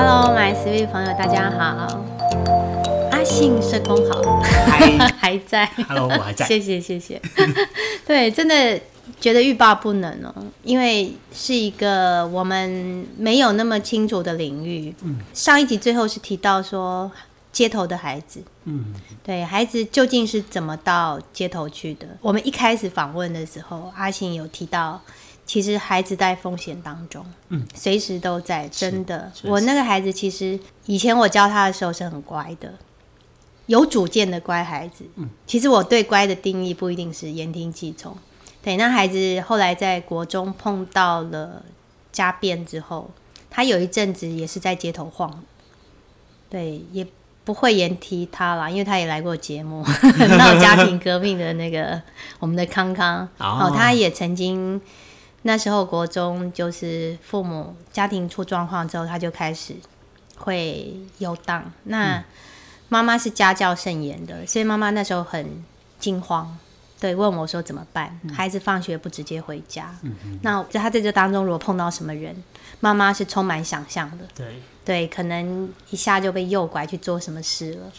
Hello，my sweet 朋友，大家好。阿信社工好，还 还在。，Hello，我还在。谢 谢谢谢。对，真的觉得欲罢不能哦，因为是一个我们没有那么清楚的领域。嗯，上一集最后是提到说街头的孩子，嗯，对孩子究竟是怎么到街头去的？我们一开始访问的时候，阿信有提到。其实孩子在风险当中，嗯，随时都在，真的。我那个孩子其实以前我教他的时候是很乖的，有主见的乖孩子。嗯，其实我对乖的定义不一定是言听计从。对，那孩子后来在国中碰到了家变之后，他有一阵子也是在街头晃。对，也不会言提他啦，因为他也来过节目，闹家庭革命的那个我们的康康。哦哦，他也曾经那时候国中就是父母家庭出状况之后，他就开始会游荡。那妈妈是家教甚严的，所以妈妈那时候很惊慌，对，问我说怎么办？孩子放学不直接回家，那在他在这当中如果碰到什么人，妈妈是充满想象的，对，对，可能一下就被诱拐去做什么事了。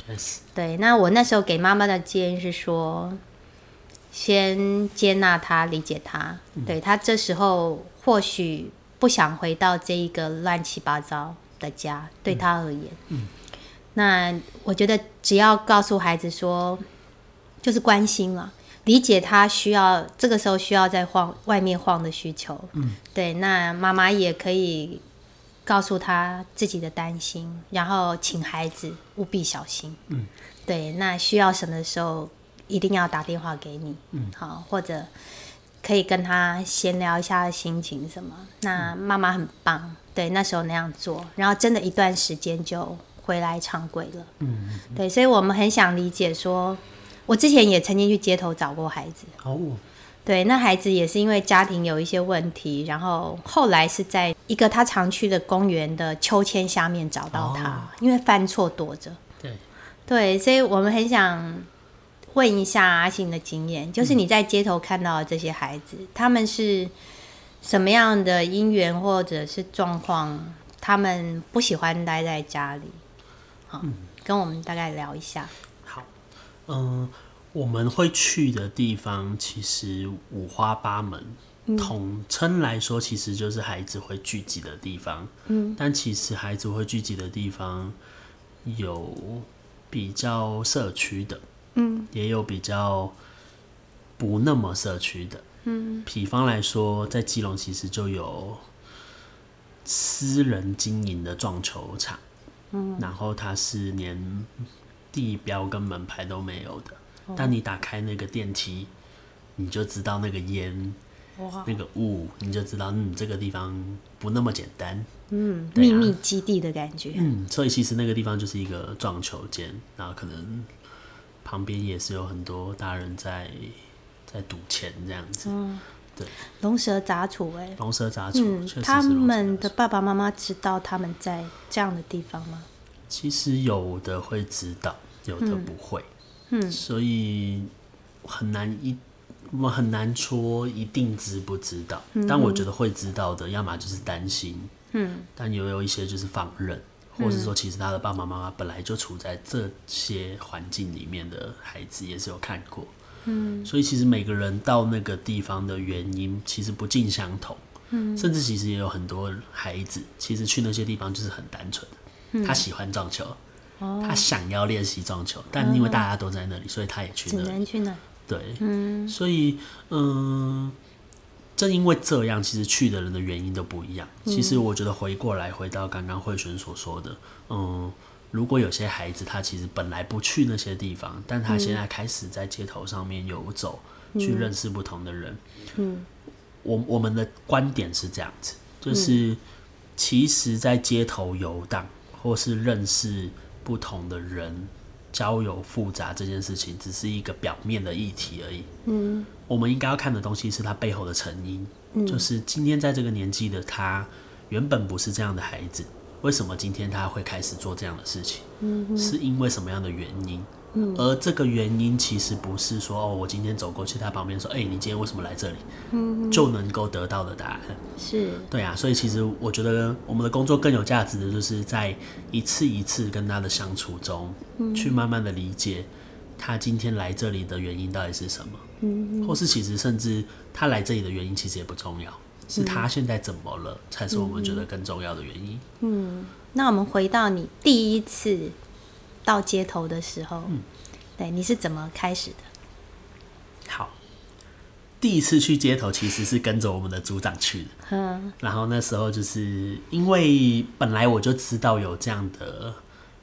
对，那我那时候给妈妈的建议是说，先接纳他，理解他。对他这时候或许不想回到这一个乱七八糟的家，对他而言。那我觉得只要告诉孩子说，就是关心了。理解他需要这个时候需要在晃外面晃的需求，嗯，对，那妈妈也可以告诉他自己的担心，然后请孩子务必小心。嗯，对，那需要什么时候一定要打电话给你。嗯，好，或者可以跟他闲聊一下心情什么。那妈妈很棒，对，那时候那样做，然后真的一段时间就回来常规了。嗯，对，所以我们很想理解说，我之前也曾经去街头找过孩子。哦，对，那孩子也是因为家庭有一些问题，然后后来是在一个他常去的公园的秋千下面找到他，哦因为犯错躲着。对，对，所以我们很想问一下阿信的经验，就是你在街头看到的这些孩子，他们是什么样的因缘或者是状况，他们不喜欢待在家里？好，跟我们大概聊一下。好，嗯、我们会去的地方其实五花八门。统称来说，其实就是孩子会聚集的地方。嗯，但其实孩子会聚集的地方有比较社区的，嗯，也有比较不那么社区的。嗯，比方来说，在基隆其实就有私人经营的撞球场，嗯，然后它是连地标跟门牌都没有的，但你打开那个电梯，你就知道那个烟、哇，那个雾，你就知道，嗯，这个地方不那么简单。嗯，啊。秘密基地的感觉。嗯，所以其实那个地方就是一个撞球间，然后可能旁边也是有很多大人在在赌钱这样子，对。龙蛇杂处、哎，龙蛇杂处，他们的爸爸妈妈知道他们在这样的地方吗？其实有的会知道，有的不会，嗯所以很难一我很难说一定知不知道，但我觉得会知道的，要么就是担心，嗯，但也有一些就是放任，或是说其实他的爸爸妈妈本来就处在这些环境里面的孩子也是有看过，嗯，所以其实每个人到那个地方的原因其实不尽相同，嗯，甚至其实也有很多孩子其实去那些地方就是很单纯的，他喜欢撞球。他想要练习撞球，但因为大家都在那里，所以他也去只那里。能去那。对，嗯，所以嗯，正因为这样，其实去的人的原因都不一样。其实我觉得回过来，回到刚刚慧璇所说的，嗯，如果有些孩子他其实本来不去那些地方，但他现在开始在街头上面游走，去认识不同的人，嗯，我我们的观点是这样子，就是其实，在街头游荡或是认识不同的人。交友复杂这件事情只是一个表面的议题而已。嗯，我们应该要看的东西是他背后的成因，就是今天在这个年纪的他，原本不是这样的孩子，为什么今天他会开始做这样的事情？嗯，是因为什么样的原因？嗯，而这个原因其实不是说哦，我今天走过去他旁边说，哎、你今天为什么来这里？嗯，就能够得到的答案。是，对啊，所以其实我觉得我们的工作更有价值的，就是在一次一次跟他的相处中，去慢慢的理解他今天来这里的原因到底是什么。嗯，或是其实甚至他来这里的原因其实也不重要，是他现在怎么了才是我们觉得更重要的原因。嗯那我们回到你第一次到街头的时候，嗯对，你是怎么开始的？好，第一次去街头其实是跟着我们的组长去的。嗯然后那时候就是因为本来我就知道有这样的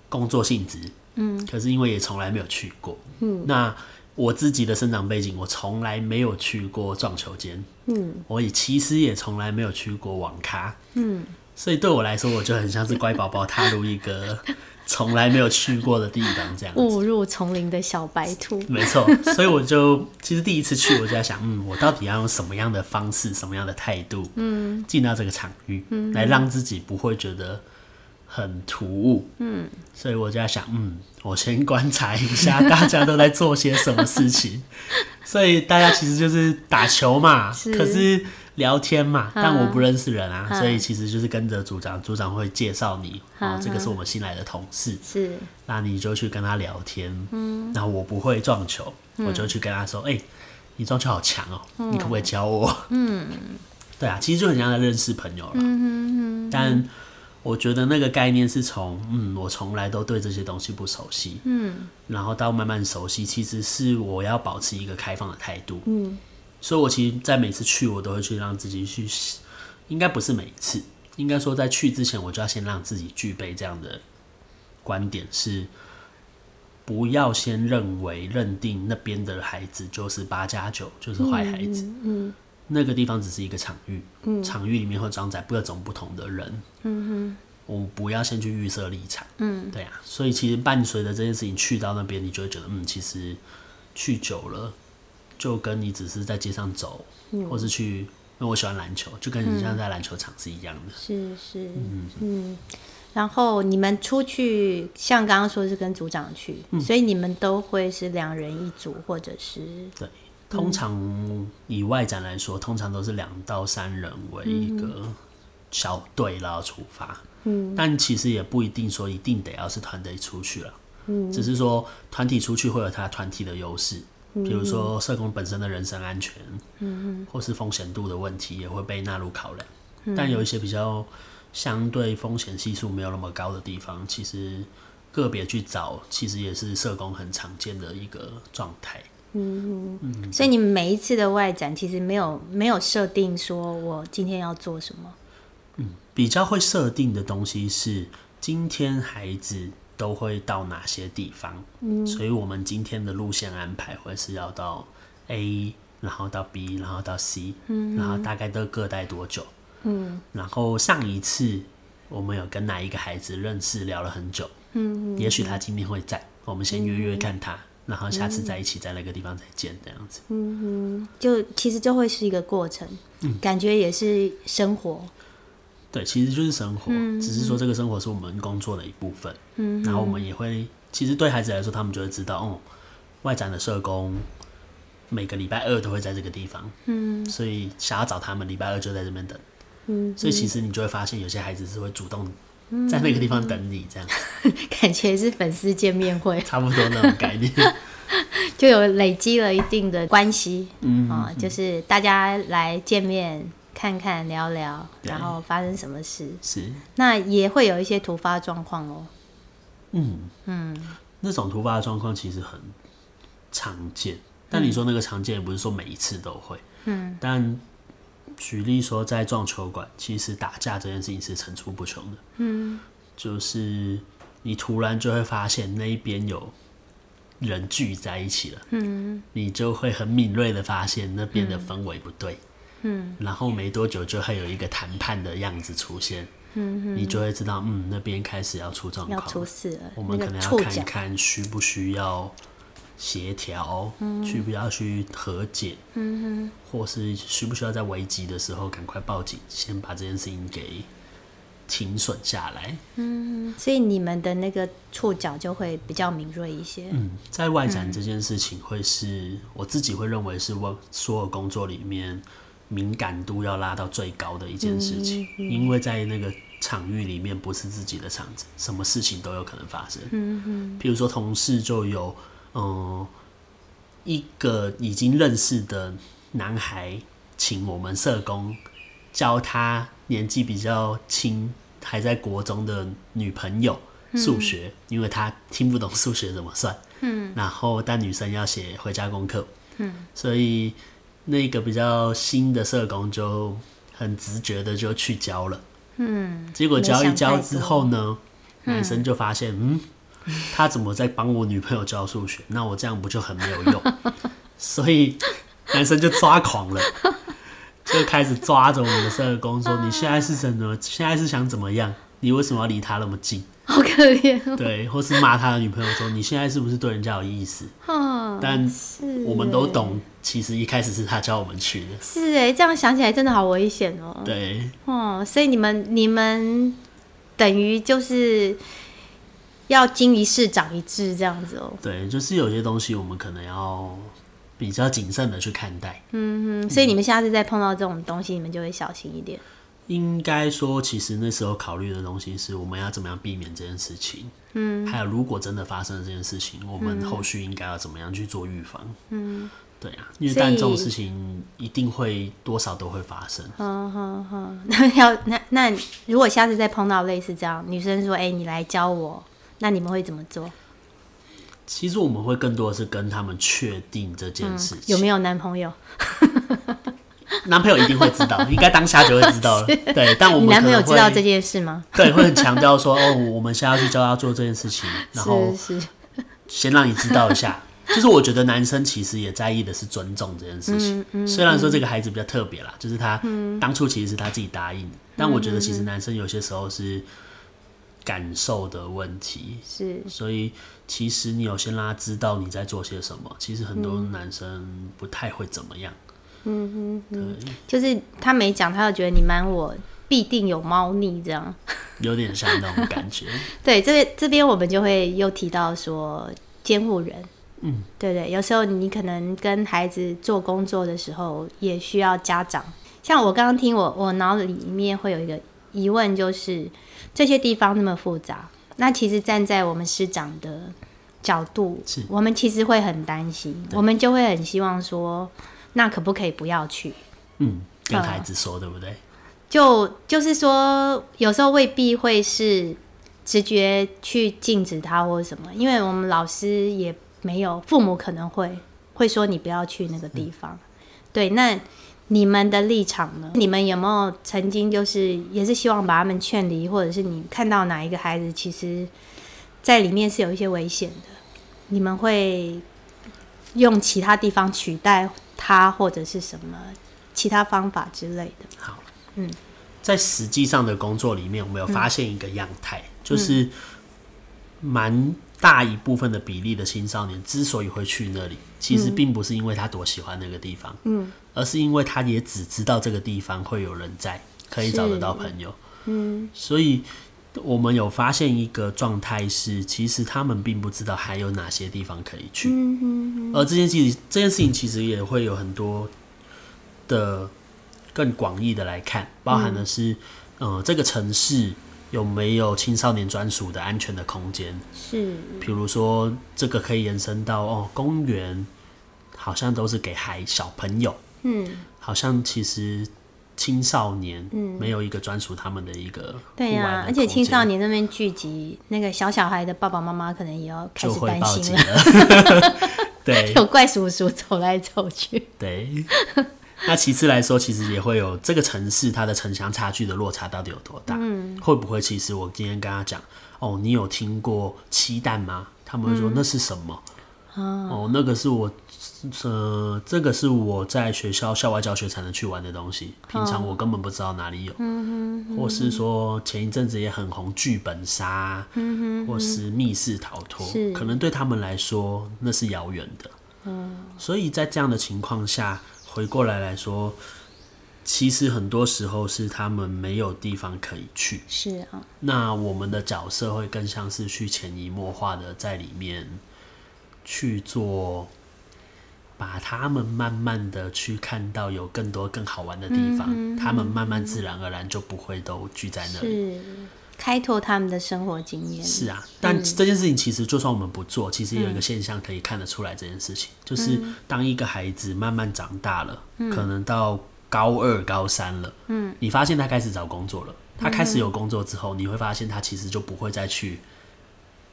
工作性质，嗯，可是因为也从来没有去过，嗯，那我自己的生长背景，我从来没有去过撞球间，嗯，我也其实也从来没有去过网咖，嗯，所以对我来说，我就很像是乖宝宝踏入一个 从来没有去过的地方这样子。误入丛林的小白兔。没错，所以我就其实第一次去，我就在想，嗯，我到底要用什么样的方式、什么样的态度，嗯，进到这个场域，嗯，来让自己不会觉得很突兀，嗯，所以我就在想，嗯，我先观察一下 大家都在做些什么事情，所以大家其实就是打球嘛，是。可是聊天嘛，但我不认识人啊，所以其实就是跟着组长，组长会介绍你，哦，这个是我们新来的同事，是，那你就去跟他聊天，嗯，然后我不会撞球，我就去跟他说，哎、你撞球好强哦、你可不可以教我？嗯，对啊，其实就很像在认识朋友了，嗯但我觉得那个概念是从，嗯，我从来都对这些东西不熟悉，嗯，然后到慢慢熟悉，其实是我要保持一个开放的态度，嗯，所以我其实，在每次去，我都会去让自己去，应该不是每一次，应该说在去之前，我就要先让自己具备这样的观点，是不要先认为认定那边的孩子就是八加九，就是坏孩子。嗯那个地方只是一个场域，场域里面会装载各种不同的人。嗯我们不要先去预设立场。嗯，对啊，所以其实伴随着这件事情去到那边，你就会觉得，嗯，其实去久了，就跟你只是在街上走，或是去，因为我喜欢篮球，就跟你像在篮球场是一样的。是是，嗯。然后你们出去，像刚刚说是跟组长去，所以你们都会是两人一组，或者是对，通常以外展来说，通常都是两到三人为一个小队然后出发。嗯，但其实也不一定说一定得要是团队出去了。嗯，只是说团体出去会有它团体的优势，比如说社工本身的人身安全，嗯或是风险度的问题也会被纳入考量。但有一些比较相对风险系数没有那么高的地方，其实个别去找，其实也是社工很常见的一个状态。所以你们每一次的外展其实没有没有设定说我今天要做什么，嗯比较会设定的东西是今天孩子都会到哪些地方，嗯。所以我们今天的路线安排会是要到 A，然后到 B，然后到 C，嗯。然后大概都各待多久，嗯。然后上一次我们有跟哪一个孩子认识聊了很久，嗯。也许他今天会在，我们先约约看他，然后下次再一起在那个地方再见这样子。嗯哼，就其实就会是一个过程，感觉也是生活，对，其实就是生活，只是说这个生活是我们工作的一部分。嗯，然后我们也会，其实对孩子来说，他们就会知道，哦，外展的社工每个礼拜二都会在这个地方。嗯，所以想要找他们，礼拜二就在这边等。嗯，所以其实你就会发现，有些孩子是会主动在那个地方等你，这样、感觉是粉丝见面会，差不多那种概念。就有累积了一定的关系，嗯啊、就是大家来见面看看聊聊，然后发生什么事，是，那也会有一些突发状况哦。嗯。嗯，那种突发的状况其实很常见，但你说那个常见，也不是说每一次都会。嗯，但举例说，在撞球馆，其实打架这件事情是层出不穷的。嗯，就是你突然就会发现那一边有人聚在一起了。嗯，你就会很敏锐的发现那边的氛围不对。嗯，然后没多久就会有一个谈判的样子出现。嗯，你就会知道，嗯，那边开始要出状况要。出事了，我们可能要看一看需不需要协调，需不需要去和解，或是需不需要在危急的时候赶快报警，先把这件事情给停损下来。所以你们的那个触角就会比较敏锐一些。嗯，在外展这件事情，会是我自己会认为是我所有工作里面敏感度要拉到最高的一件事情，因为在那个场域里面不是自己的场子，什么事情都有可能发生。譬如说同事就有，嗯、一个已经认识的男孩，请我们社工教他年纪比较轻，还在国中的女朋友数学，因为他听不懂数学怎么算。嗯，然后但女生要写回家功课。嗯，所以那个比较新的社工就很直觉的就去教了。嗯，结果教一教之后呢，男生就发现，嗯，他怎么在帮我女朋友教数学？那我这样不就很没有用？所以男生就抓狂了，就开始抓着我们的社工说：“你现在是怎么？现在是想怎么样？你为什么要离他那么近？”好可怜哦。对，或是骂他的女朋友说：“你现在是不是对人家有意思？”嗯，但是我们都欸懂，其实一开始是他教我们去的。是哎，这样想起来真的好危险哦。对，哦，所以你们你们等于就是要经一事长一智这样子哦。对，就是有些东西我们可能要比较谨慎的去看待。嗯，所以你们下次再碰到这种东西，你们就会小心一点。应该说，其实那时候考虑的东西是我们要怎么样避免这件事情。嗯，还有如果真的发生了这件事情，我们后续应该要怎么样去做预防。嗯，对啊，因为但这种事情一定会多少都会发生。嗯哼哼，那要那那如果下次再碰到类似这样，女生说：“哎、你来教我。”那你们会怎么做？其实我们会更多的是跟他们确定这件事情。嗯有没有男朋友？男朋友一定会知道，应该当下就会知道了。对，但我们男朋友知道这件事吗？对，会很强调说，哦，我们现在要去教他做这件事情，然后先让你知道一下。就是我觉得男生其实也在意的是尊重这件事情。嗯虽然说这个孩子比较特别啦，就是他当初其实是他自己答应的，但我觉得其实男生有些时候是感受的问题，是所以其实你有先让他知道你在做些什么，其实很多嗯男生不太会怎么样。就是他没讲，他就觉得你瞒我，必定有猫腻这样。有点像那种感觉。对，这边这边我们就会又提到说监护人，嗯，对对，有时候你可能跟孩子做工作的时候，也需要家长。像我刚刚听我我脑里面会有一个疑问，就是这些地方那么复杂，那其实站在我们师长的角度是，我们其实会很担心，我们就会很希望说，那可不可以不要去？嗯，跟嗯孩子说，对不对？就就是说，有时候未必会是直觉去禁止他或者什么，因为我们老师也没有，父母可能会会说你不要去那个地方。对，那你们的立场呢？你们有没有曾经就是也是希望把他们劝离，或者是你看到哪一个孩子其实在里面是有一些危险的，你们会用其他地方取代他，或者是什么其他方法之类的？好，嗯，在实际上的工作里面，我们有发现一个样态，就是蛮大一部分的比例的青少年之所以会去那里，其实并不是因为他多喜欢那个地方，嗯，而是因为他也只知道这个地方会有人在，可以找得到朋友，嗯。所以。我们有发现一个状态是，其实他们并不知道还有哪些地方可以去，嗯嗯而这件事情，这件事情其实也会有很多的更广义的来看，包含的是，呃，这个城市有没有青少年专属的安全的空间？是。比如说，这个可以延伸到哦，公园好像都是给孩小朋友，嗯，好像其实青少年没有一个专属他们的一个对呀、而且青少年那边聚集，那个小小孩的爸爸妈妈可能也要开就始担心了，了，对，有怪叔叔走来走去。对，那其次来说，其实也会有这个城市它的城乡差距的落差到底有多大？嗯，会不会其实我今天跟他讲，哦，你有听过鸡蛋吗？他们会说那是什么？哦，那个是我，呃，这个是我在学校校外教学才能去玩的东西，平常我根本不知道哪里有。嗯或是说前一阵子也很红剧本杀，嗯或是密室逃脱，可能对他们来说那是遥远的。所以在这样的情况下，回过来来说，其实很多时候是他们没有地方可以去。是啊，那我们的角色会更像是去潜移默化的在里面去做，把他们慢慢的去看到有更多更好玩的地方，他们慢慢自然而然就不会都聚在那里。是开拓他们的生活经验。是啊，但这件事情其实就算我们不做，其实有一个现象可以看得出来，这件事情就是当一个孩子慢慢长大了，可能到高二、高三了，嗯，你发现他开始找工作了，他开始有工作之后，你会发现他其实就不会再去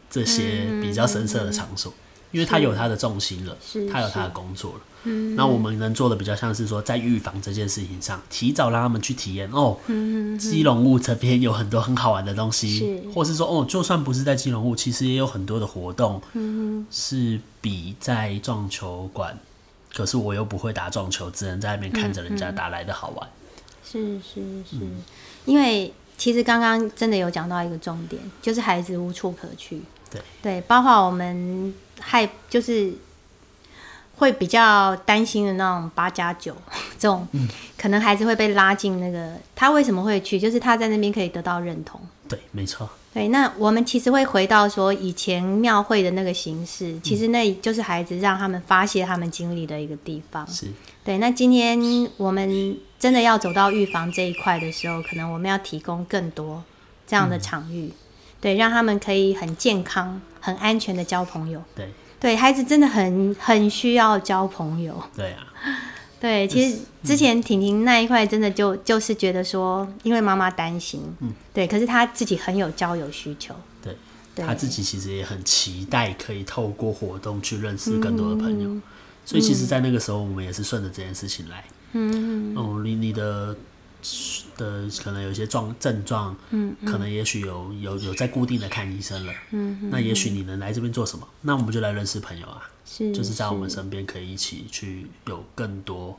这些比较深色的场所，因为他有他的重心了，是他有他的工作了。嗯，那我们能做的比较像是说，在预防这件事情上，提早让他们去体验哦。嗯基隆物这边有很多很好玩的东西，是或是说哦，就算不是在基隆物，其实也有很多的活动，嗯是比在撞球馆，可是我又不会打撞球，只能在那边看着人家打来的好玩。是是是，因为其实刚刚真的有讲到一个重点，就是孩子无处可去。对对，包括我们害就是会比较担心的那种八加九 这种，可能孩子会被拉进那个，他为什么会去？就是他在那边可以得到认同。对，没错，对，那我们其实会回到说以前庙会的那个形式，其实那就是孩子让他们发泄他们经历的一个地方。是对，那今天我们真的要走到预防这一块的时候，可能我们要提供更多这样的场域，对，让他们可以很健康、很安全的交朋友。对。对孩子真的很很需要交朋友。对啊，对，其实之前婷婷那一块真的就就是觉得说，因为妈妈担心，嗯，对，可是她自己很有交友需求，对。对，他自己其实也很期待可以透过活动去认识更多的朋友，所以其实，在那个时候，我们也是顺着这件事情来。嗯。哦，你你的的可能有一些状症状，嗯，可能也许有有有在固定的看医生了，嗯，那也许你能来这边做什么？那我们就来认识朋友啊，是就是在我们身边可以一起去有更多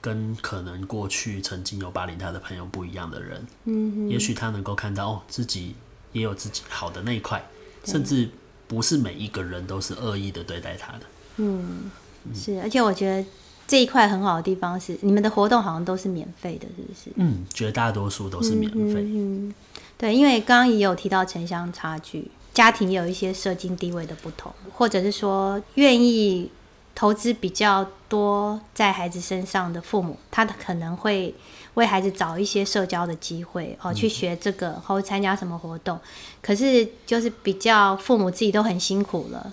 跟可能过去曾经有霸凌他的朋友不一样的人，嗯，也许他能够看到哦自己也有自己好的那一块，甚至不是每一个人都是恶意的对待他的，嗯，是，而且我觉得这一块很好的地方是，你们的活动好像都是免费的，是不是？嗯，绝大多数都是免费，嗯，对，因为刚刚也有提到城乡差距，家庭有一些社经地位的不同，或者是说愿意投资比较多在孩子身上的父母，他可能会为孩子找一些社交的机会哦，去学这个或参加什么活动。可是就是比较父母自己都很辛苦了，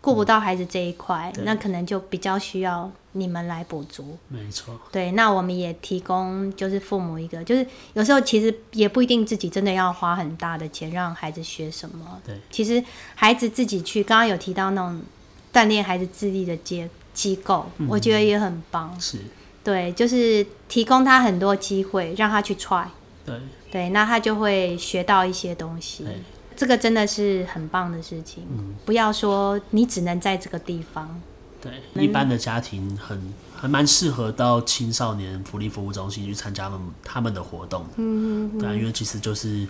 顾不到孩子这一块，那可能就比较需要你们来补足。没错，对，那我们也提供就是父母一个，就是有时候其实也不一定自己真的要花很大的钱让孩子学什么。对，其实孩子自己去，刚刚有提到那种锻炼孩子智力的机机构，我觉得也很棒。是，对，就是提供他很多机会让他去 try，对对，那他就会学到一些东西。对这个真的是很棒的事情，不要说你只能在这个地方。对，一般的家庭很还蛮适合到青少年福利服务中心去参加他们他们的活动的。嗯对啊，因为其实就是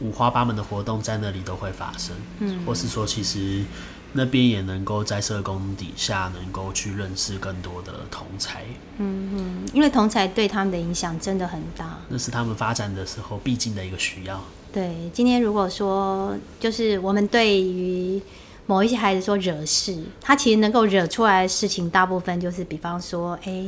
五花八门的活动在那里都会发生，嗯，或是说其实那边也能够在社工底下能够去认识更多的同才，嗯嗯因为同才对他们的影响真的很大。那是他们发展的时候必经的一个需要。对，今天如果说就是我们对于某一些孩子说惹事，他其实能够惹出来的事情，大部分就是比方说，哎，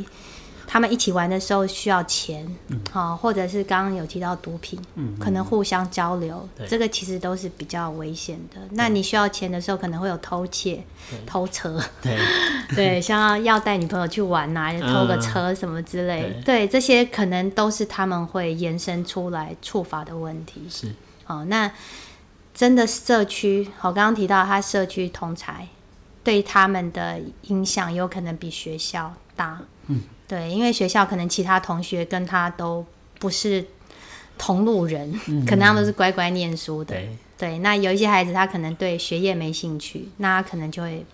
他们一起玩的时候需要钱，好、或者是刚刚有提到毒品，嗯可能互相交流，对。这个其实都是比较危险的。那你需要钱的时候，可能会有偷窃、偷车，对，对，像要带女朋友去玩啊、偷个车什么之类，对。对，这些可能都是他们会延伸出来处罚的问题。是，好，那真的社区，我刚刚提到他社区同才对他们的影响有可能比学校大。嗯，对，因为学校可能其他同学跟他都不是同路人，可能他们都是乖乖念书的。对，对，那有一些孩子他可能对学业没兴趣，那他可能就会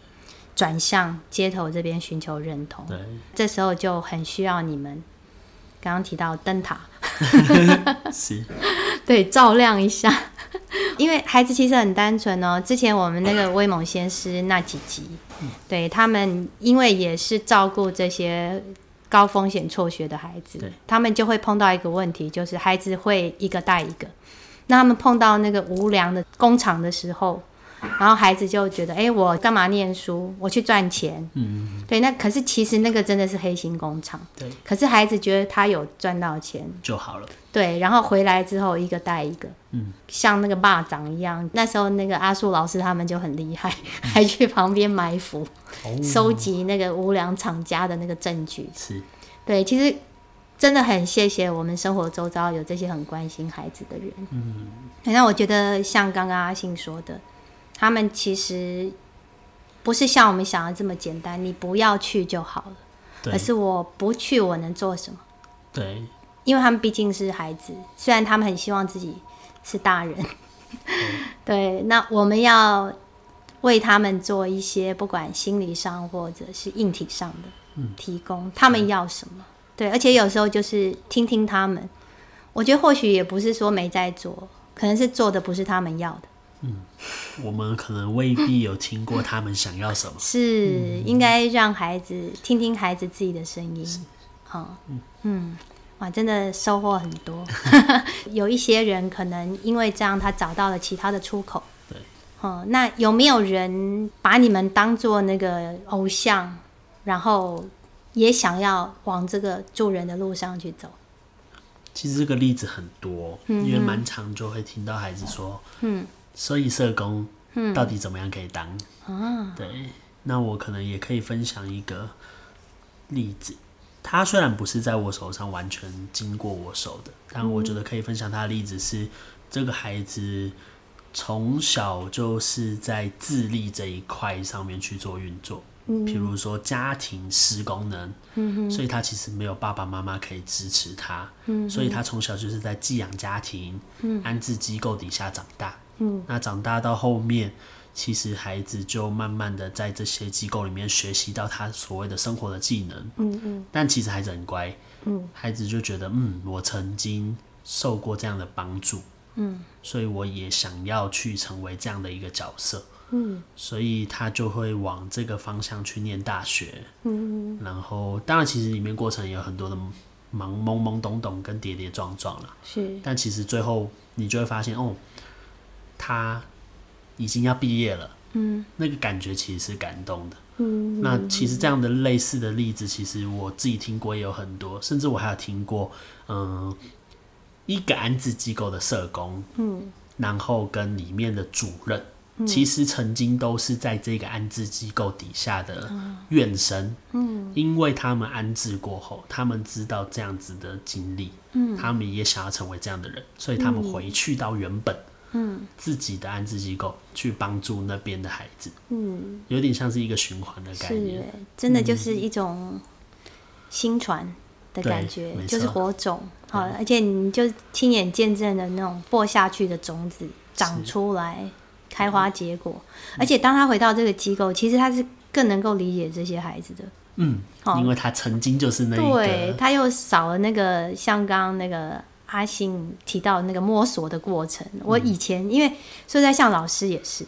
转向街头这边寻求认同。对，这时候就很需要你们刚刚提到灯塔，是，对，照亮一下。因为孩子其实很单纯哦。之前我们那个威猛先师那几集，对他们，因为也是照顾这些高风险辍学的孩子，他们就会碰到一个问题，就是孩子会一个带一个。那他们碰到那个无良的工厂的时候，然后孩子就觉得，哎、我干嘛念书？我去赚钱。嗯，对，那可是其实那个真的是黑心工厂。对，可是孩子觉得他有赚到钱，就好了。对，然后回来之后一个带一个，嗯，像那个蚂蚱一样。那时候那个阿树老师他们就很厉害，还去旁边埋伏，哦，收集那个无良厂家的那个证据。是，对，其实真的很谢谢我们生活周遭有这些很关心孩子的人。嗯，那我觉得像刚刚阿信说的，他们其实不是像我们想的这么简单，你不要去就好了，对而，是我不去我能做什么？对，因为他们毕竟是孩子，虽然他们很希望自己是大人，对，那我们要为他们做一些不管心理上或者是硬体上的提供，他们要什么？对，而且有时候就是听听他们，我觉得或许也不是说没在做，可能是做的不是他们要的，嗯我们可能未必有听过他们想要什么。是应该让孩子听听孩子自己的声音。好，嗯，哇，真的收获很多。有一些人可能因为这样，他找到了其他的出口。对，哦、那有没有人把你们当做那个偶像，然后也想要往这个助人的路上去走？其实这个例子很多，因为蛮常就会听到孩子说，嗯，所以社工，到底怎么样可以当？啊，对，那我可能也可以分享一个例子。他虽然不是在我手上完全经过我手的，但我觉得可以分享他的例子是，这个孩子从小就是在智力这一块上面去做运作。譬如说家庭失功能，所以他其实没有爸爸妈妈可以支持他，所以他从小就是在寄养家庭、安置机构底下长大。那长大到后面，其实孩子就慢慢的在这些机构里面学习到他所谓的生活的技能。嗯嗯。但其实孩子很乖，嗯。孩子就觉得，嗯，我曾经受过这样的帮助，嗯。所以我也想要去成为这样的一个角色。嗯。所以他就会往这个方向去念大学，嗯，然后当然其实里面过程也有很多的忙懵懵懂懂跟跌跌撞撞啦，是，但其实最后你就会发现，哦，他已经要毕业了，嗯。那个感觉其实是感动的。嗯。那其实这样的类似的例子，其实我自己听过也有很多，甚至我还有听过，嗯，一个安置机构的社工，嗯。然后跟里面的主任，其实曾经都是在这个安置机构底下的院生，嗯。因为他们安置过后，他们知道这样子的经历，嗯。他们也想要成为这样的人，所以他们回去到原本嗯自己的安置机构去帮助那边的孩子，嗯，有点像是一个循环的概是念。是，真的就是一种新传的感觉没，就是火种，好，而且你就亲眼见证了那种播下去的种子长出来，开花结果，而且当他回到这个机构，其实他是更能够理解这些孩子的，嗯，因为他曾经就是那一对，他又少了那个像刚刚那个阿信提到那个摸索的过程。我以前因为说实在像老师也是，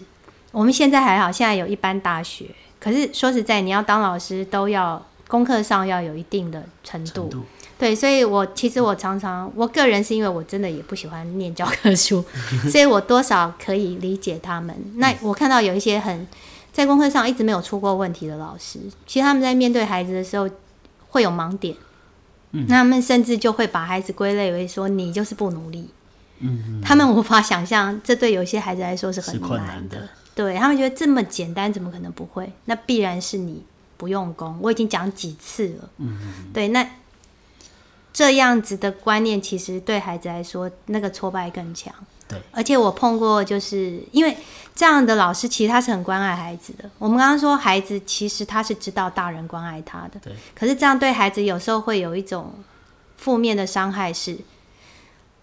我们现在还好，现在有一般大学，可是说实在，你要当老师都要功课上要有一定的程度。程度，对，所以我其实我常常，我个人是因为我真的也不喜欢念教科书，所以我多少可以理解他们。那我看到有一些很在功课上一直没有出过问题的老师，其实他们在面对孩子的时候会有盲点，嗯。那他们甚至就会把孩子归类为说你就是不努力，嗯他们无法想象这对有些孩子来说是很困难的，难的。对他们觉得这么简单怎么可能不会？那必然是你不用功，我已经讲几次了。嗯。对，那这样子的观念，其实对孩子来说，那个挫败更强。对，而且我碰过，就是因为这样的老师，其实他是很关爱孩子的。我们刚刚说，孩子其实他是知道大人关爱他的，对，可是这样对孩子有时候会有一种负面的伤害是，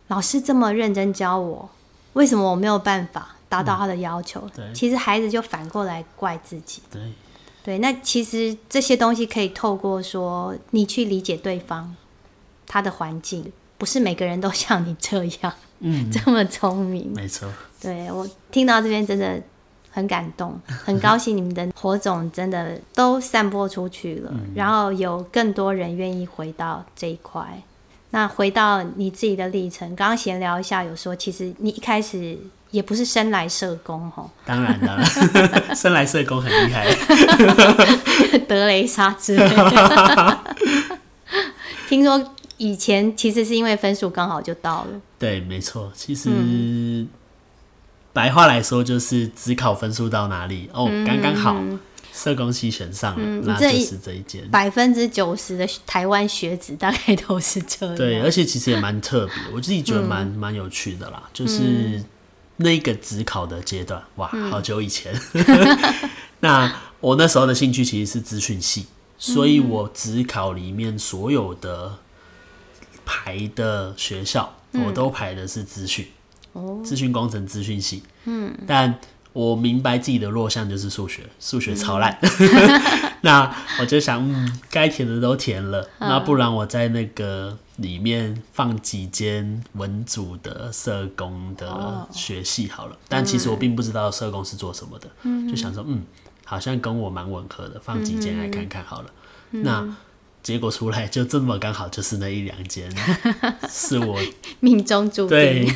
老师这么认真教我，为什么我没有办法达到他的要求？嗯对其实孩子就反过来怪自己。对，对，那其实这些东西可以透过说你去理解对方他的环境，不是每个人都像你这样嗯，这么聪明。没错，对我听到这边真的很感动，很高兴你们的火种真的都散播出去了，然后有更多人愿意回到这一块。那回到你自己的历程，刚刚闲聊一下，有说其实你一开始也不是生来社工吼，当然的，生来社工很厉害，德雷莎之类的。听说以前其实是因为分数刚好就到了，对，没错，其实、白话来说就是只考分数到哪里哦，刚刚好社工系选上了，那就是这一间。百分之九十的台湾学子大概都是这样。对，而且其实也蛮特别，我自己觉得蛮蛮、有趣的啦。就是那个只考的阶段，哇，好久以前。那我那时候的兴趣其实是资讯系，所以我只考里面所有的排的学校，我都排的是资讯，哦。资讯工程、资讯系。嗯，但我明白自己的弱项就是数学，数学超烂。那我就想，嗯，该填的都填了，那不然我在那个里面放几间文组的社工的学系好了。但其实我并不知道社工是做什么的，就想说，嗯，好像跟我蛮吻合的，放几间来看看好了。那结果出来就这么刚好就是那一两间 是我命中注定。对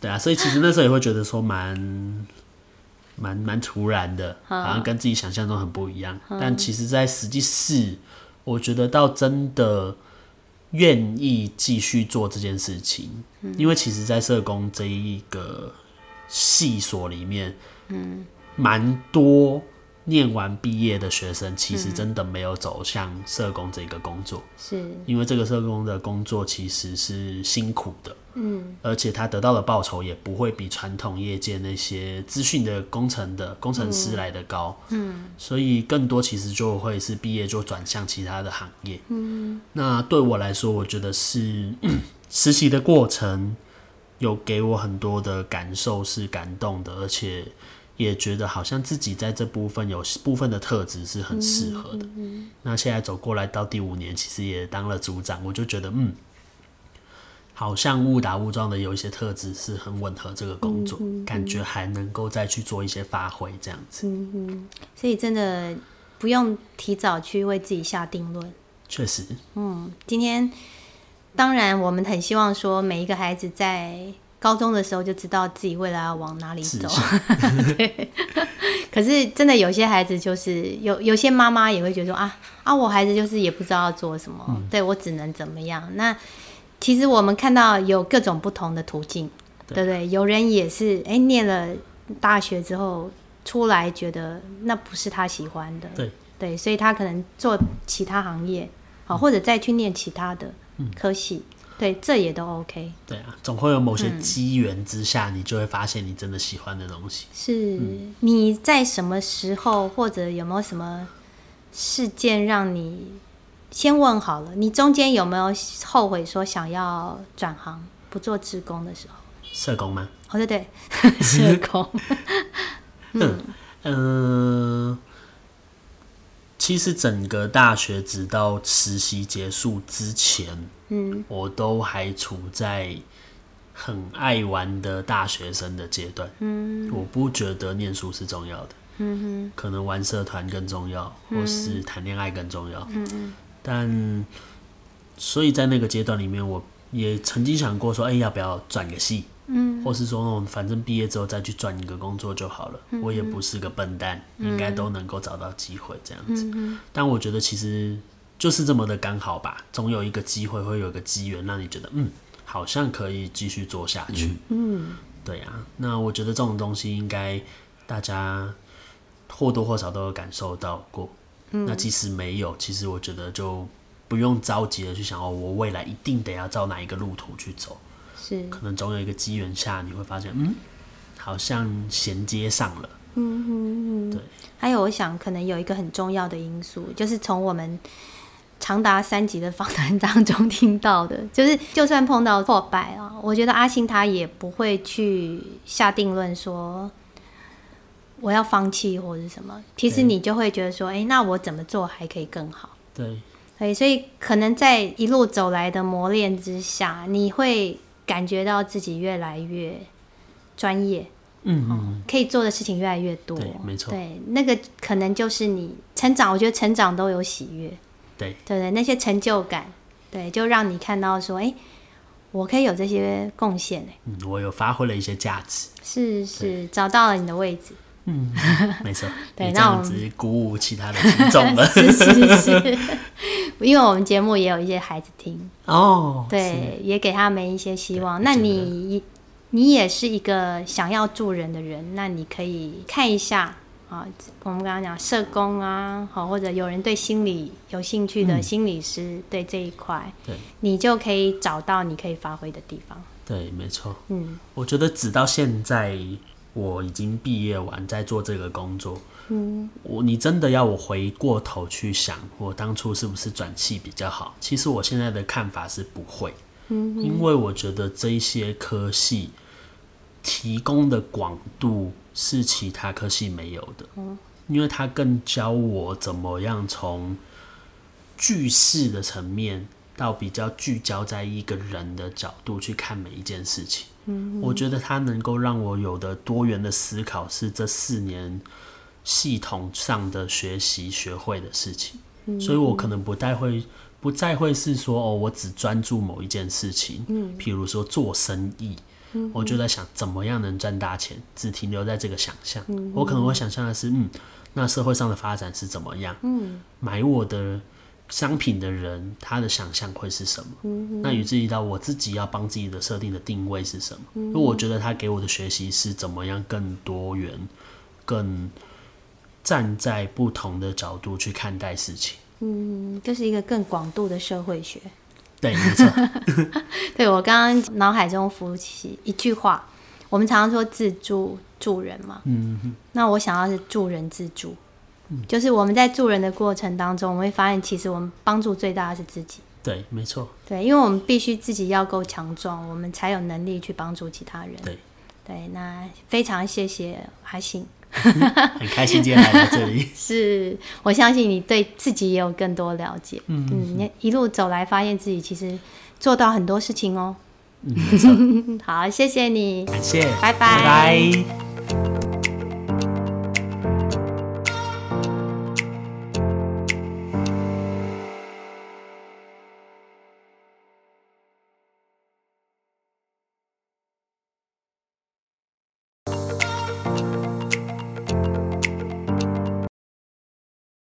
对啊，所以其实那时候也会觉得说蛮蛮蛮突然的，好像跟自己想象中很不一样。但其实，在实际是，我觉得到真的愿意继续做这件事情，因为其实，在社工这一个系所里面，嗯，蛮多念完毕业的学生，其实真的没有走向社工这个工作，是因为这个社工的工作其实是辛苦的。嗯，而且他得到的报酬也不会比传统业界那些资讯的工程的工程师来的高。嗯，所以更多其实就会是毕业就转向其他的行业。嗯，那对我来说，我觉得是 实习的过程有给我很多的感受，是感动的，而且也觉得好像自己在这部分有部分的特质是很适合的。那现在走过来到第五年，其实也当了组长，我就觉得嗯。好像误打误撞的有一些特质是很吻合这个工作，感觉还能够再去做一些发挥这样子。嗯所以真的不用提早去为自己下定论。确实，嗯，今天当然我们很希望说每一个孩子在高中的时候就知道自己未来要往哪里走。对。可是真的有些孩子就是有有些妈妈也会觉得说啊啊，我孩子就是也不知道要做什么，对我只能怎么样那。其实我们看到有各种不同的途径，对不对？有人也是哎，念了大学之后出来，觉得那不是他喜欢的，对对，所以他可能做其他行业，好，或者再去念其他的科系，对，这也都 OK。对啊，总会有某些机缘之下，你就会发现你真的喜欢的东西。是你在什么时候，或者有没有什么事件让你？先问好了，你中间有没有后悔说想要转行不做职工的时候？社工吗？哦，对对，社工。嗯嗯，其实整个大学直到实习结束之前，嗯，我都还处在很爱玩的大学生的阶段。嗯，我不觉得念书是重要的。嗯哼，可能玩社团更重要，或是谈恋爱更重要。嗯嗯。但，所以在那个阶段里面，我也曾经想过说，哎，要不要转个系，嗯，或是说反正毕业之后再去转一个工作就好了。我也不是个笨蛋，应该都能够找到机会这样子。但我觉得其实就是这么的刚好吧，总有一个机会，会有一个机缘，让你觉得嗯，好像可以继续做下去。嗯，对呀。那我觉得这种东西应该大家或多或少都有感受到过。那即使没有，其实我觉得就不用着急的去想哦，我未来一定得要照哪一个路途去走。是，可能总有一个机缘下，你会发现，嗯，好像衔接上了。嗯哼，对。还有，我想可能有一个很重要的因素，就是从我们长达三集的访谈当中听到的，就是就算碰到挫败啊，我觉得阿信他也不会去下定论说。我要放弃或者什么，其实你就会觉得说，哎，那我怎么做还可以更好？对，对，所以可能在一路走来的磨练之下，你会感觉到自己越来越专业，嗯嗯，可以做的事情越来越多。对没错对，那个可能就是你成长。我觉得成长都有喜悦，对，对不对？那些成就感，对，就让你看到说，哎、我可以有这些贡献，哎，嗯，我有发挥了一些价值。是是，找到了你的位置。嗯，没错，对那我们鼓舞其他的听众了。是是是，因为我们节目也有一些孩子听，哦，对，也给他们一些希望。那你你也是一个想要助人的人，那你可以看一下啊，我们刚刚讲社工啊，好，或者有人对心理有兴趣的嗯心理师，对这一块，对你就可以找到你可以发挥的地方。对，没错。嗯我觉得直到现在，我已经毕业完，在做这个工作。嗯我你真的要我回过头去想，我当初是不是转系比较好？其实我现在的看法是不会，嗯因为我觉得这一些科系提供的广度是其他科系没有的，因为他更教我怎么样从句式的层面到比较聚焦在一个人的角度去看每一件事情。我觉得它能够让我有的多元的思考，是这四年系统上的学习学会的事情。所以我可能不太会，不再会是说哦，我只专注某一件事情。嗯，譬如说做生意，我就在想怎么样能赚大钱，只停留在这个想象。我可能会想象的是，嗯，那社会上的发展是怎么样？嗯，买我的商品的人，他的想象会是什么？那以至于到我自己要帮自己的设定的定位是什么？因为我觉得他给我的学习是怎么样更多元、更站在不同的角度去看待事情。嗯，就是一个更广度的社会学。对，没错，对我刚刚脑海中浮起一句话，我们常常说自助助人嘛，嗯，那我想要是助人自助，就是我们在助人的过程当中，我们会发现其实我们帮助最大的是自己，对，没错，对，因为我们必须自己要够强壮，我们才有能力去帮助其他人。对，对，那非常谢谢阿信，很开心今天来到这里。是我相信你对自己也有更多了解，嗯你一路走来，发现自己其实做到很多事情哦。嗯，好，谢谢你，感谢，拜拜。拜拜